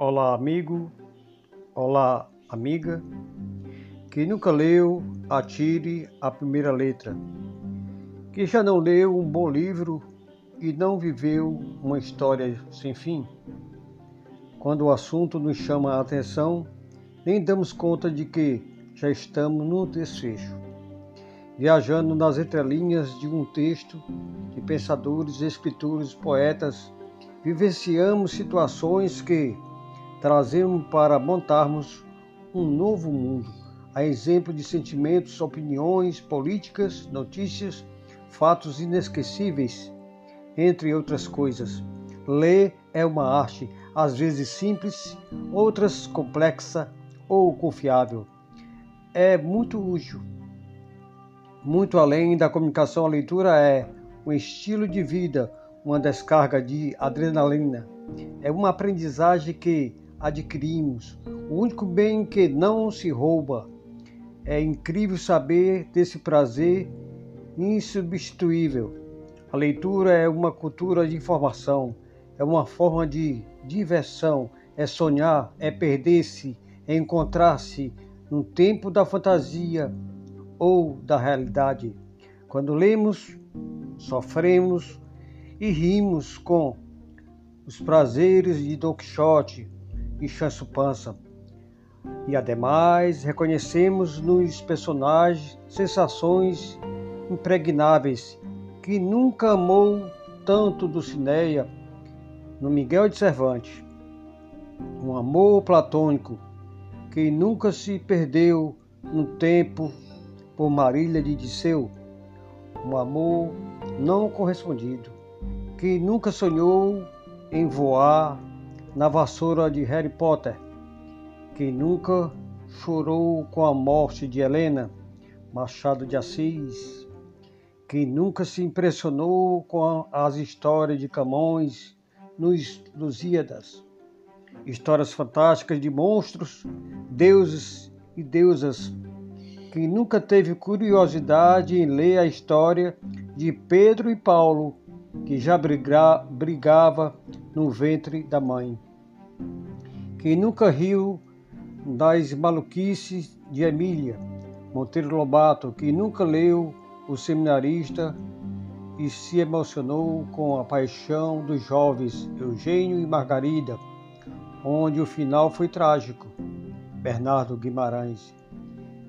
Olá, amigo. Olá, amiga. Que nunca leu, atire a primeira letra. Que já não leu um bom livro e não viveu uma história sem fim. Quando o assunto nos chama a atenção, nem damos conta de que já estamos no desfecho. Viajando nas entrelinhas de um texto de pensadores, escritores, poetas, vivenciamos situações que trazemos para montarmos um novo mundo, a exemplo de sentimentos, opiniões, políticas, notícias, fatos inesquecíveis, entre outras coisas. Ler é uma arte, às vezes simples, outras complexa ou confiável. É muito útil. Muito além da comunicação, a leitura é um estilo de vida, uma descarga de adrenalina. É uma aprendizagem que adquirimos, o único bem que não se rouba. É incrível saber desse prazer insubstituível. A leitura é uma cultura de informação, é uma forma de diversão, é sonhar, é perder-se, é encontrar-se no tempo da fantasia ou da realidade. Quando lemos, sofremos e rimos com os prazeres de Don Quixote, e Chanso Pança. E ademais reconhecemos nos personagens sensações impregnáveis que nunca amou tanto Dulcineia no Miguel de Cervantes. Um amor platônico que nunca se perdeu no tempo por Marília de Disseu. Um amor não correspondido que nunca sonhou em voar na vassoura de Harry Potter. Quem nunca chorou com a morte de Helena, Machado de Assis. Quem nunca se impressionou com as histórias de Camões nos Lusíadas. Histórias fantásticas de monstros, deuses e deusas. Quem nunca teve curiosidade em ler a história de Pedro e Paulo, que já brigava no ventre da mãe. Quem nunca riu das maluquices de Emília Monteiro Lobato, que nunca leu O Seminarista e se emocionou com a paixão dos jovens Eugênio e Margarida, onde o final foi trágico. Bernardo Guimarães,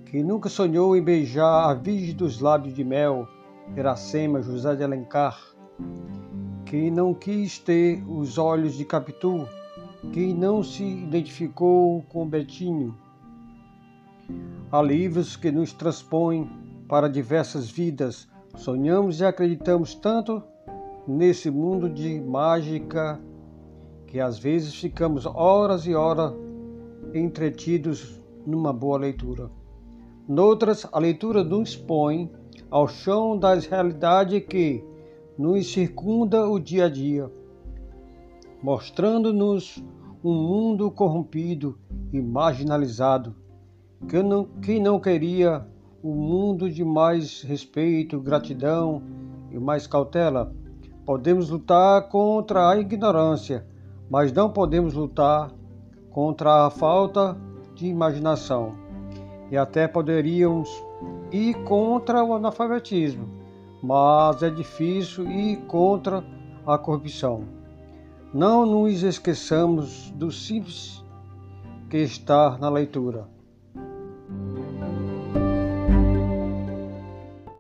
que nunca sonhou em beijar a virgem dos lábios de mel, Iracema José de Alencar, que não quis ter os olhos de Capitu, que não se identificou com Betinho. Há livros que nos transpõem para diversas vidas. Sonhamos e acreditamos tanto nesse mundo de mágica que às vezes ficamos horas e horas entretidos numa boa leitura. Noutras, a leitura nos põe ao chão das realidades que nos circunda o dia a dia, mostrando-nos um mundo corrompido e marginalizado. Quem não, quem não queria um mundo de mais respeito, gratidão e mais cautela? Podemos lutar contra a ignorância, mas não podemos lutar contra a falta de imaginação. E até poderíamos ir contra o analfabetismo mas é difícil ir contra a corrupção. Não nos esqueçamos do simples que está na leitura.